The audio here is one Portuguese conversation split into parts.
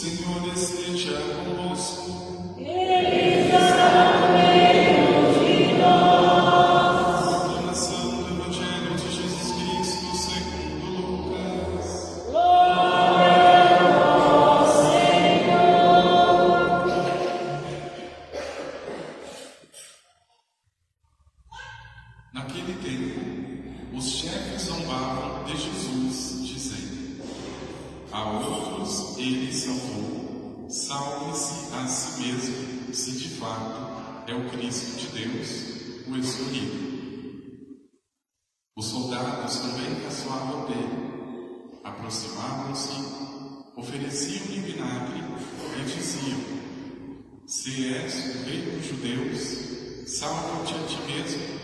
Senhor esteja convosco. Ofereciam-lhe vinagre e diziam: Se és o rei dos judeus, salva-te a ti mesmo.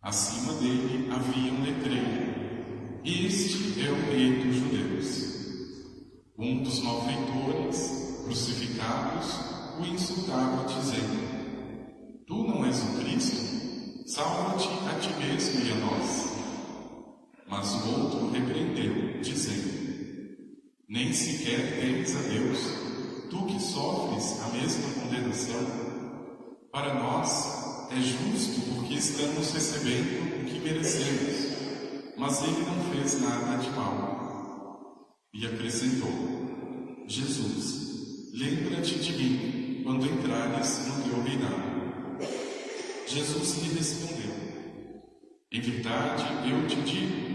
Acima dele havia um letreiro: Este é o rei dos judeus. Um dos malfeitores, crucificados, o insultava, dizendo: Tu não és o Cristo? Salva-te a ti mesmo e a nós. Mas o outro repreendeu, dizendo: Nem sequer temes a Deus, tu que sofres a mesma condenação. Para nós é justo porque estamos recebendo o que merecemos, mas ele não fez nada de mal. E acrescentou: Jesus, lembra-te de mim quando entrares no teu reinado. Jesus lhe respondeu: Em verdade eu te digo,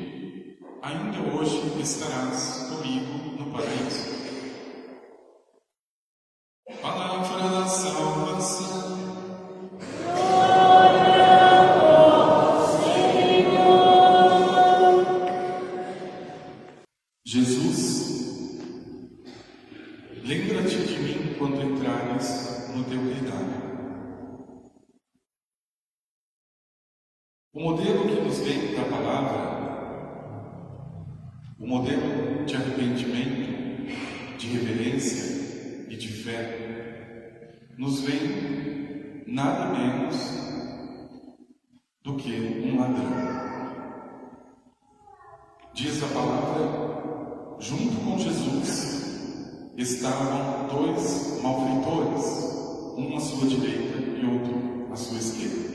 ainda hoje estarás comigo no paraíso. Menos do que um ladrão. Diz a palavra junto com Jesus estavam dois malfeitores, um à sua direita e outro à sua esquerda.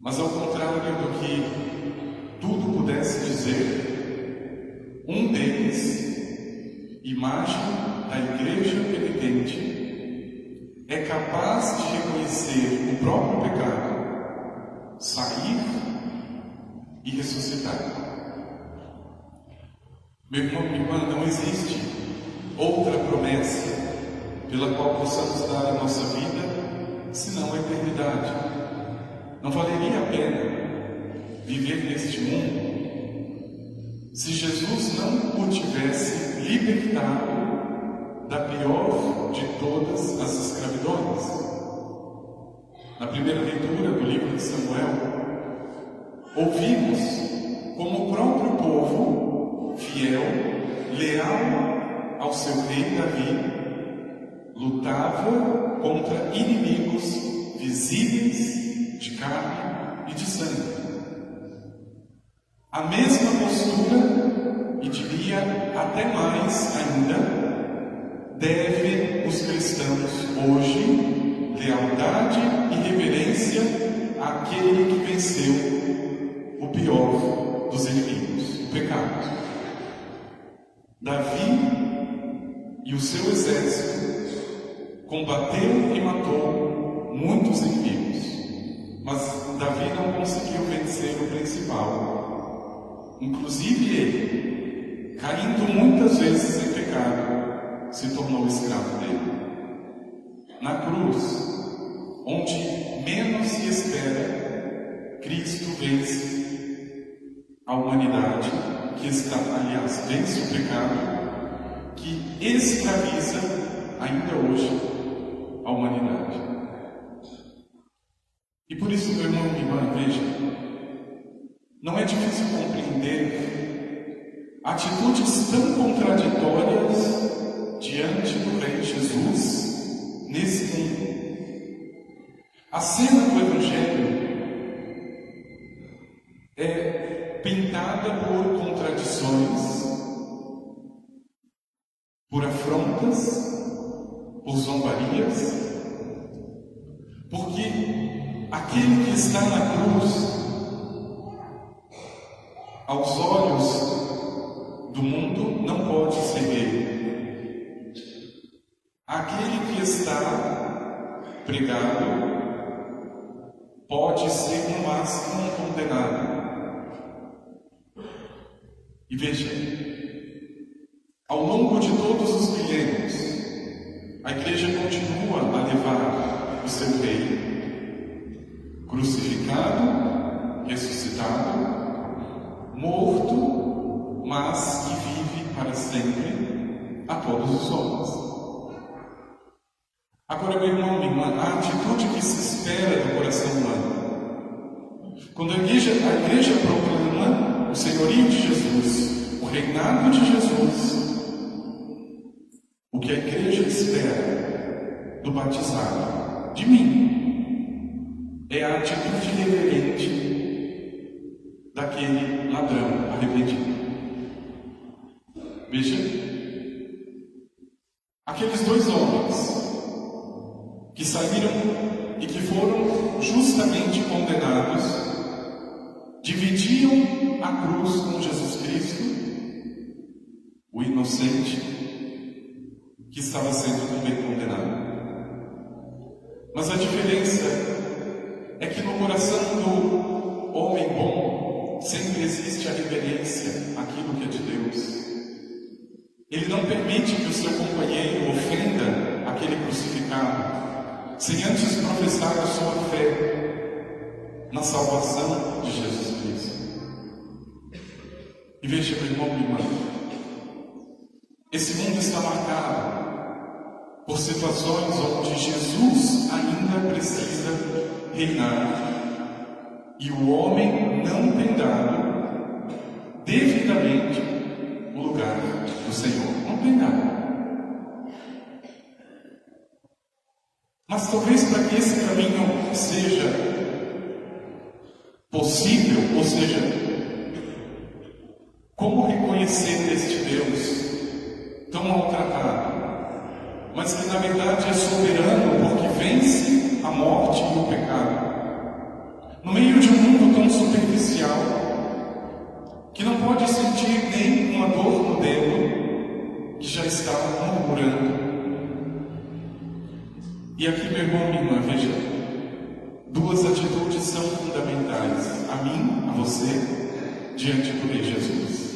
Mas ao contrário do que tudo pudesse dizer, um deles, imagem da igreja penitente, é capaz de reconhecer o próprio pecado, sair e ressuscitar. Meu irmão, minha irmã, não existe outra promessa pela qual possamos dar a nossa vida senão a eternidade. Não valeria a pena viver neste mundo se Jesus não o tivesse libertado da pior de todas as escravidões. Na primeira leitura do livro de Samuel, ouvimos como o próprio povo fiel, leal ao seu rei Davi, lutava contra inimigos visíveis de carne e de sangue. A mesma postura, e diria até mais ainda, devem os cristãos hoje lealdade e reverência àquele que venceu o pior dos inimigos, o pecado. Davi e o seu exército combateu e matou muitos inimigos, mas Davi não conseguiu vencer o principal. Inclusive ele, caindo muitas vezes em pecado, se tornou escravo dele. Na cruz, onde menos se espera, Cristo vence a humanidade que está, aliás, vence o pecado, que escraviza ainda hoje a humanidade. E por isso, meu irmão e irmã, veja, não é difícil compreender atitudes tão contraditórias diante do Rei Jesus nesse mundo. A cena do Evangelho é pintada por contradições. por afrontas, por zombarias, porque aquele que está na cruz, aos olhos ser no máximo condenado. E veja, ao longo de todos os milênios, a igreja continua a levar o seu rei, crucificado, ressuscitado, morto, mas que vive para sempre a todos os homens. Agora, meu irmão, minha irmã, a atitude que se espera do coração humano. Quando a igreja, a igreja proclama o senhorio de Jesus, o reinado de Jesus, o que a igreja espera do batizado, de mim, é a atitude reverente daquele ladrão arrependido. Veja, aqueles dois homens que saíram e que foram justamente condenados, dividiam a cruz com Jesus Cristo, o inocente que estava sendo também condenado. Mas a diferença é que no coração do homem bom sempre existe a reverência àquilo que é de Deus. Ele não permite que o seu companheiro ofenda aquele crucificado, sem antes professar a sua fé na salvação de Jesus. E veja, meu irmão e irmã, esse mundo está marcado por situações onde Jesus ainda precisa reinar e o homem não tem dado devidamente o lugar do Senhor. Não tem dado. Mas talvez para que esse caminho seja possível, ou seja, como reconhecer este Deus tão maltratado? mas que na verdade é soberano porque vence a morte e o pecado. No meio de um mundo tão superficial, que não pode sentir nem uma dor no dedo, que já está murmurando. E aqui, meu irmão, minha irmã, veja, duas atitudes são fundamentais, a mim, a você, diante do Rei Jesus.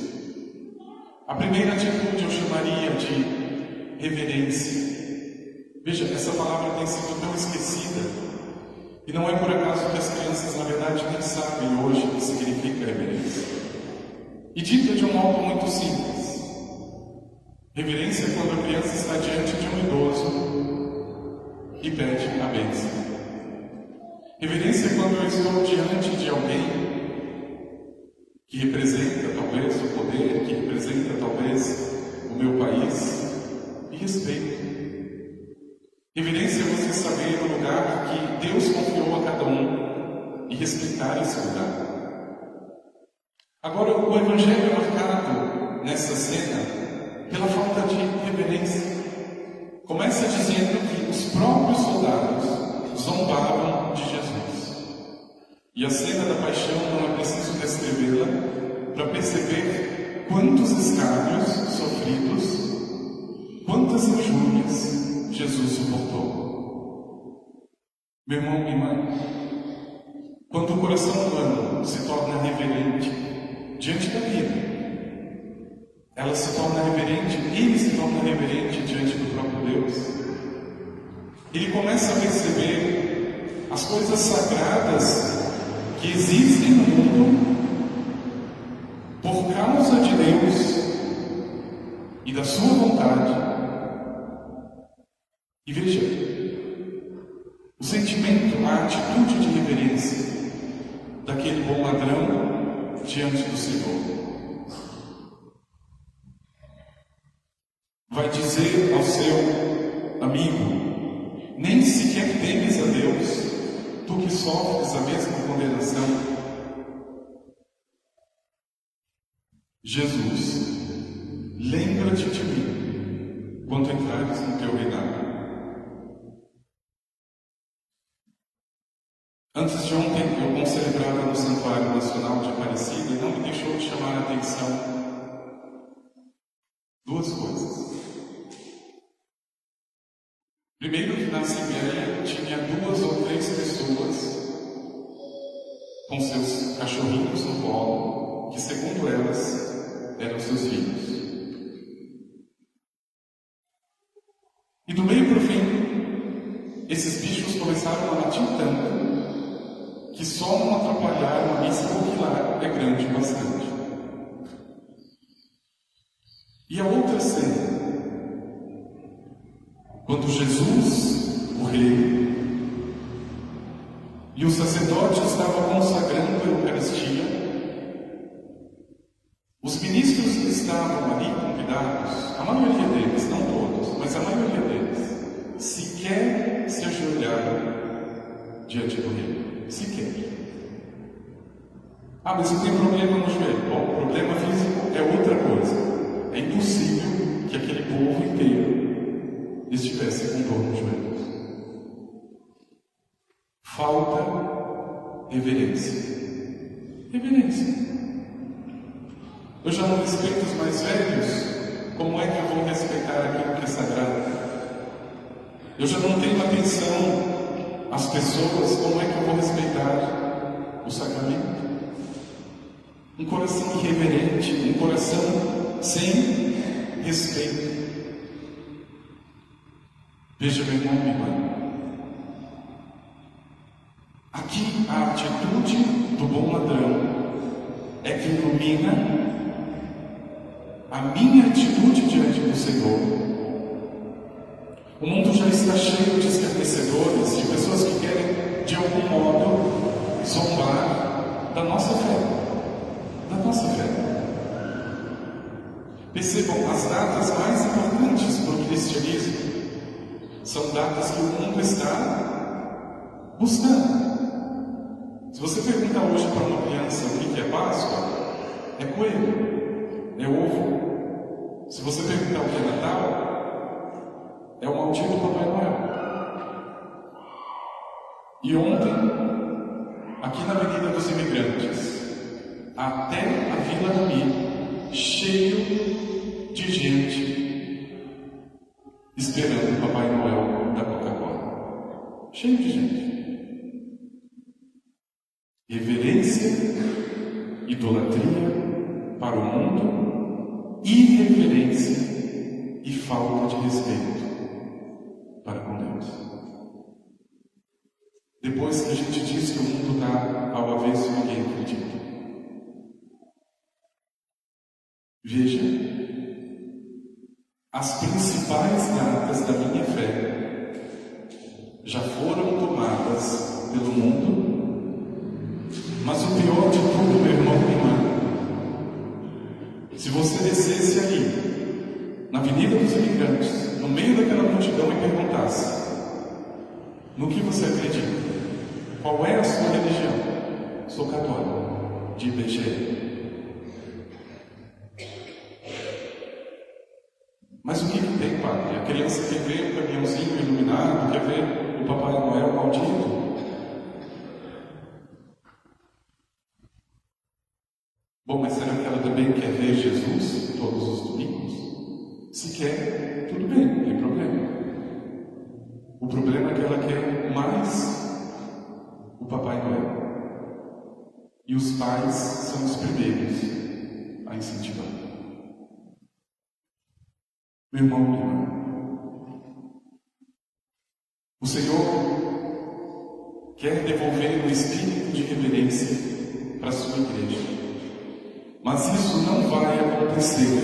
A primeira atitude eu chamaria de reverência. Veja, essa palavra tem sido tão esquecida. E não é por acaso que as crianças, na verdade, nem sabem hoje o que significa reverência. E dita de um modo muito simples. Reverência é quando a criança está diante de um idoso e pede a bênção. Reverência é quando eu estou diante de alguém que representa talvez o poder, que representa talvez o meu país, e respeito. Reverência é você saber o lugar que Deus confiou a cada um e respeitar esse lugar. Agora, o Evangelho é marcado nessa cena pela falta de reverência. Começa dizendo que os próprios soldados zombavam de Jesus. E a cena da paixão não é preciso descrevê-la para perceber quantos escárnios sofridos, quantas injúrias Jesus suportou. Meu irmão, minha irmã, quando o coração humano se torna reverente diante da vida, ela se torna reverente, ele se torna reverente diante do próprio Deus. Ele começa a perceber as coisas sagradas que existem no mundo por causa de Deus e da sua vontade e veja, o sentimento, a atitude de reverência daquele bom ladrão diante do Senhor. Vai dizer ao seu amigo: Nem sequer temes a Deus, tu que sofres a mesma condenação. Jesus, lembra-te de mim quando entrares no teu reinado. Antes de ontem, eu concelebrava no Santuário Nacional de Aparecida e não me deixou de chamar a atenção duas coisas. Primeiro, que na Assembleia tinha duas ou três pessoas com seus cachorrinhos no colo, que, segundo elas, eram seus filhos. E do meio para o fim, esses bichos começaram a latir tanto que só não atrapalhar uma missa popular é grande bastante. E a outra cena, quando Jesus, o rei, e o sacerdote estava consagrando a Eucaristia, os ministros que estavam ali convidados, a maioria deles, não todos, mas a maioria deles, sequer se ajoelharam diante do rei sequer. Ah, mas eu tenho problema no joelho. Bom, problema físico é outra coisa. É impossível que aquele povo inteiro estivesse com dor nos joelhos. Falta reverência. Reverência. Eu já não respeito os mais velhos, como é que eu vou respeitar aquilo que é sagrado? Eu já não tenho atenção as pessoas, como é que eu vou respeitar o sacramento? Um coração irreverente, um coração sem respeito. Veja, meu irmão, minha irmã. Aqui a atitude do bom ladrão é que ilumina a minha atitude diante do Senhor o mundo já está cheio de escarnecedores, de pessoas que querem, de algum modo, zombar da nossa fé. Da nossa fé. Percebam, as datas mais importantes para o cristianismo são datas que o mundo está buscando. Se você perguntar hoje para uma criança o que é Páscoa, é coelho, é ovo. Se você perguntar o que é Natal, é o maldito Papai Noel. E ontem, aqui na Avenida dos Imigrantes, até a Vila do Milho, cheio de gente esperando o Papai Noel da Coca-Cola. Cheio de gente. Reverência, idolatria para o mundo, irreverência e falta de respeito para com Deus. Depois que a gente diz que o mundo está ao avesso, ninguém acredita. Veja, as principais datas da minha fé já foram tomadas pelo mundo, mas o pior de tudo, meu irmão e irmã, se você descesse ali, na Avenida dos Imigrantes, no meio daquela multidão e perguntasse: No que você acredita? Qual é a sua religião? Sou católico, de IBGE. Mas o que, que tem, padre? A criança quer ver o caminhãozinho iluminado, quer ver o Papai Noel maldito. Bom, mas será que ela também quer ver Jesus todos os domingos? Se quer, tudo bem, não tem problema. O problema é que ela quer mais o Papai Noel. E os pais são os primeiros a incentivar. Meu irmão, minha irmã, o Senhor quer devolver um espírito de reverência para a sua igreja. Mas isso não vai acontecer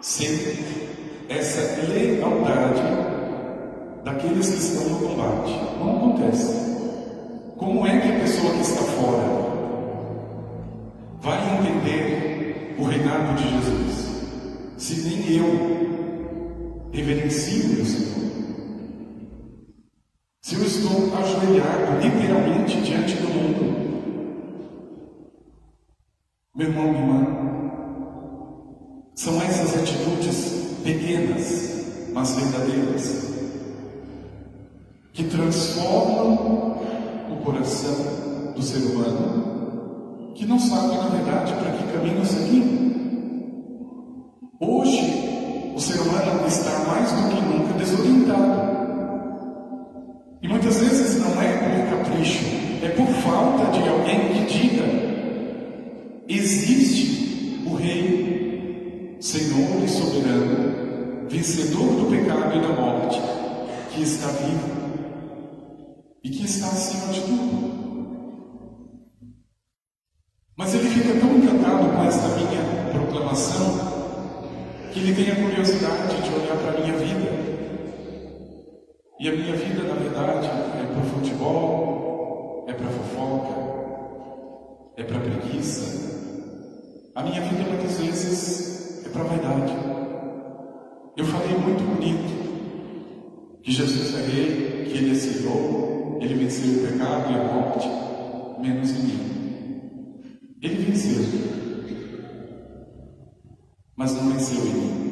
sem essa lealdade daqueles que estão no combate. Não acontece. Como é que a pessoa que está fora vai entender o reinado de Jesus se nem eu reverencio o Senhor? Se eu estou ajoelhado literalmente diante do mundo, meu irmão, minha irmã, são essas atitudes pequenas, mas verdadeiras, que transformam o coração do ser humano, que não sabe, na verdade, para que caminho seguir. Hoje, o ser humano está mais do que nunca desorientado. E muitas vezes não é por capricho, é por falta de alguém que diga: existe o Rei, Senhor e soberano, vencedor do pecado e da morte, que está vivo e que está acima de tudo. Mas ele fica tão encantado com esta minha proclamação que ele tem a curiosidade de olhar para a minha vida. E a minha vida, na verdade, é para o futebol, é para fofoca, é para preguiça. A minha vida, muitas vezes, é para vaidade. Eu falei muito bonito que Jesus é rei, que ele é Senhor, ele venceu o pecado e a morte, menos em mim. Ele venceu, mas não venceu em mim.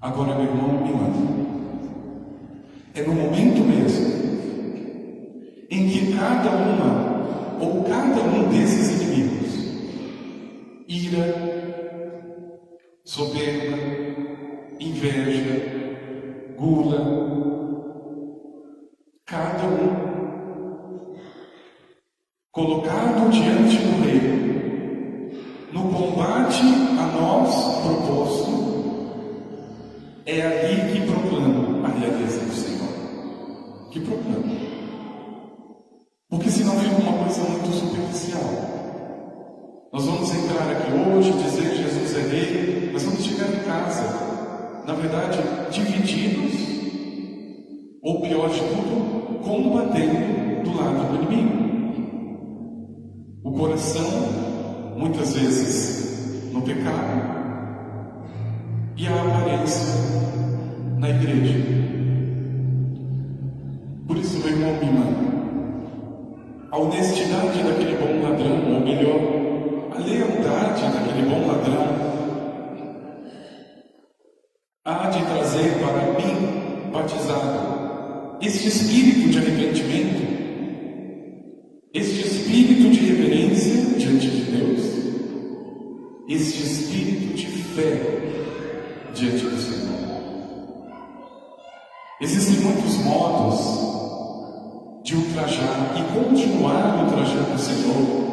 Agora, meu irmão, me manda. É no momento mesmo em que cada uma ou cada um desses inimigos, ira, soberba, inveja, gula, colocado diante do rei, no combate a nós proposto, é ali que proclama a realeza do Senhor que problema. Porque senão fica uma coisa muito superficial. Nós vamos entrar aqui hoje, dizer que Jesus é rei, mas vamos chegar em casa, na verdade, divididos, ou pior de tudo, combatendo do lado coração, muitas vezes, no pecado, e a aparência na igreja. Por isso, meu irmão, minha irmã, a honestidade daquele bom ladrão, ou melhor, a lealdade daquele bom ladrão, há de trazer para mim, batizado, este espírito de arrependimento, diante de Deus, este espírito de fé diante do Senhor. Existem muitos modos de ultrajar e continuar ultrajando o Senhor.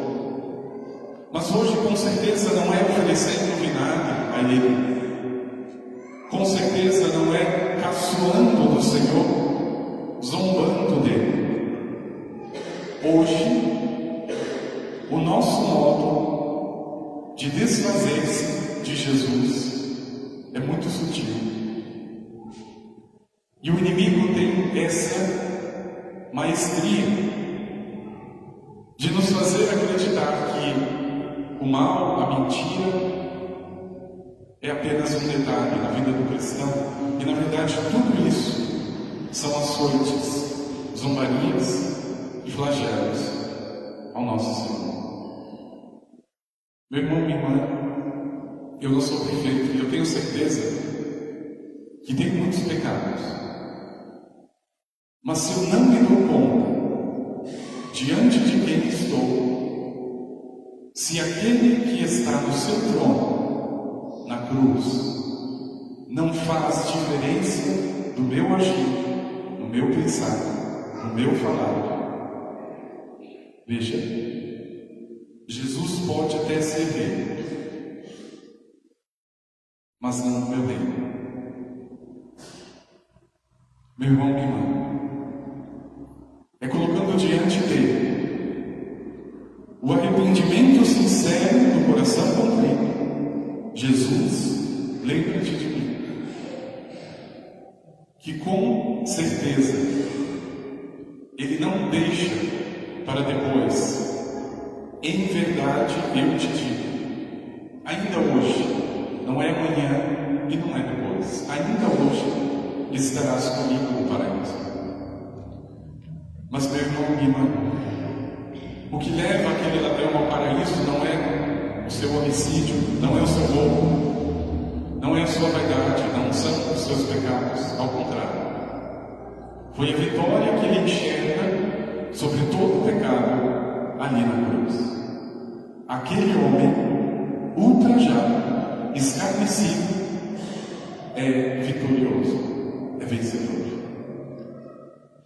Mas hoje, com certeza, não é oferecendo vinagre a Ele. Com certeza, não é caçoando do Senhor, zombando dele. Hoje, nosso modo de desfazer-se de Jesus é muito sutil. E o inimigo tem essa maestria de nos fazer acreditar que o mal, a mentira, é apenas um detalhe na vida do cristão e na verdade tudo isso são açoites, zombarias e flagelos ao nosso Senhor. Meu irmão, minha irmã, eu não sou perfeito e eu tenho certeza que tenho muitos pecados. Mas se eu não me dou conta diante de quem estou, se aquele que está no seu trono, na cruz, não faz diferença do meu agir, no meu pensar, no meu falar, veja, Jesus pode até ser rei, mas não o meu reino. Meu irmão, minha irmã, é colocando diante dele o arrependimento sincero do coração contrito. Jesus, lembra-te de mim. Que com certeza ele não deixa para depois. Em verdade eu te digo, ainda hoje, não é amanhã e não é depois, ainda hoje estarás comigo no paraíso. Mas, meu irmão irmã, o que leva aquele ladrão ao paraíso não é o seu homicídio, não é o seu roubo, não sua vaidade, não são os seus pecados, ao contrário. Foi a vitória que ele enxerga Aquele homem ultrajado, escarnecido, é vitorioso, é vencedor.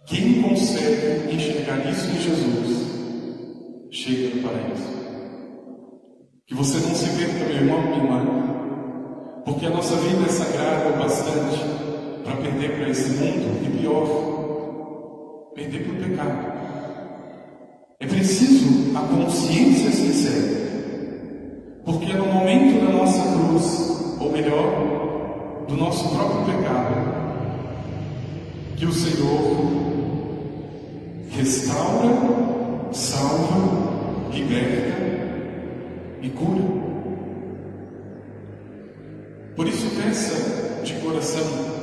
Quem consegue enxergar isso em Jesus, chega no paraíso. Que você não se perca, meu irmão, minha irmã, porque a nossa vida é sagrada o bastante para perder para esse mundo e pior, perder para o pecado. É preciso a consciência sincera, porque no momento da nossa cruz, ou melhor, do nosso próprio pecado, que o Senhor restaura, salva, liberta e cura. Por isso, peça de coração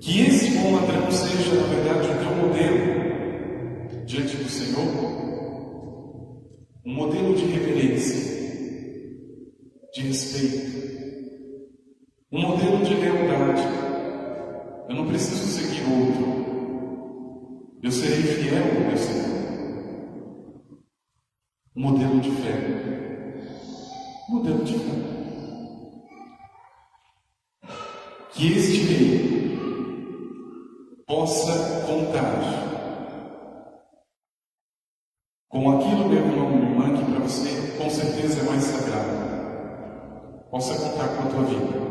que esse bom ladrão seja, na verdade, o teu modelo diante do Senhor, um modelo de reverência, de respeito, um modelo de lealdade. Eu não preciso seguir outro. Eu serei fiel ao meu Senhor. Um modelo de fé. Um modelo de fé. Que este rei possa contar com aquilo, meu irmão, minha irmã, que para você com certeza é mais sagrado. Possa contar com a tua vida.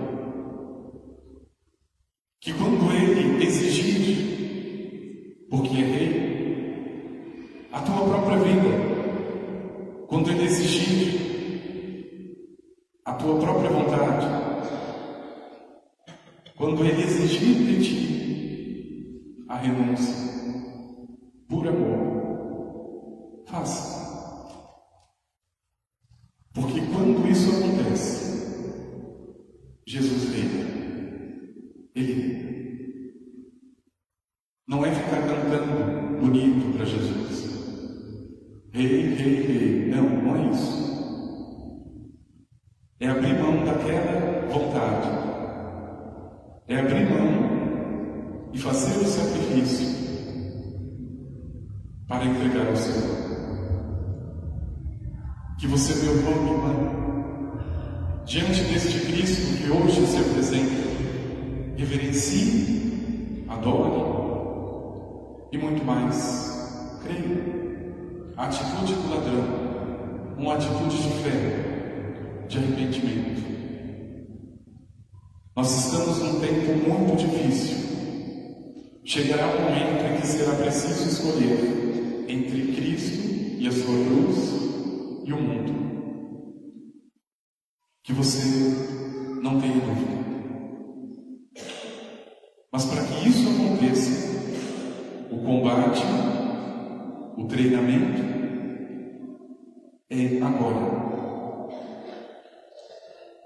Que quando ele exigir, porque é rei, a tua própria vida, quando ele exigir a tua própria vontade, quando ele exigir de ti a renúncia, por amor, faça. Porque quando isso acontece, Jesus reina. Ele não é ficar cantando bonito para Jesus. Rei, rei, rei. Não, não é isso. É abrir mão daquela vontade. É abrir mão e fazer o sacrifício para entregar ao Senhor. Que você, irmão, minha irmã, diante deste Cristo que hoje se apresenta, reverencie, adore e muito mais. Creia. A atitude do ladrão, uma atitude de fé, de arrependimento. Nós estamos num tempo muito difícil. Chegará o um momento em que será preciso escolher entre Cristo e a sua cruz e o mundo. Que você não tenha dúvida. Combate, o treinamento é agora.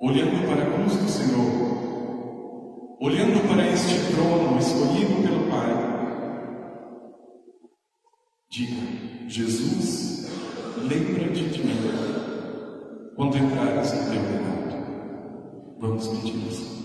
Olhando para a cruz do Senhor, olhando para este trono escolhido pelo Pai, diga: Jesus, lembra-te de mim quando entrares no teu reinado. Vamos pedir isso.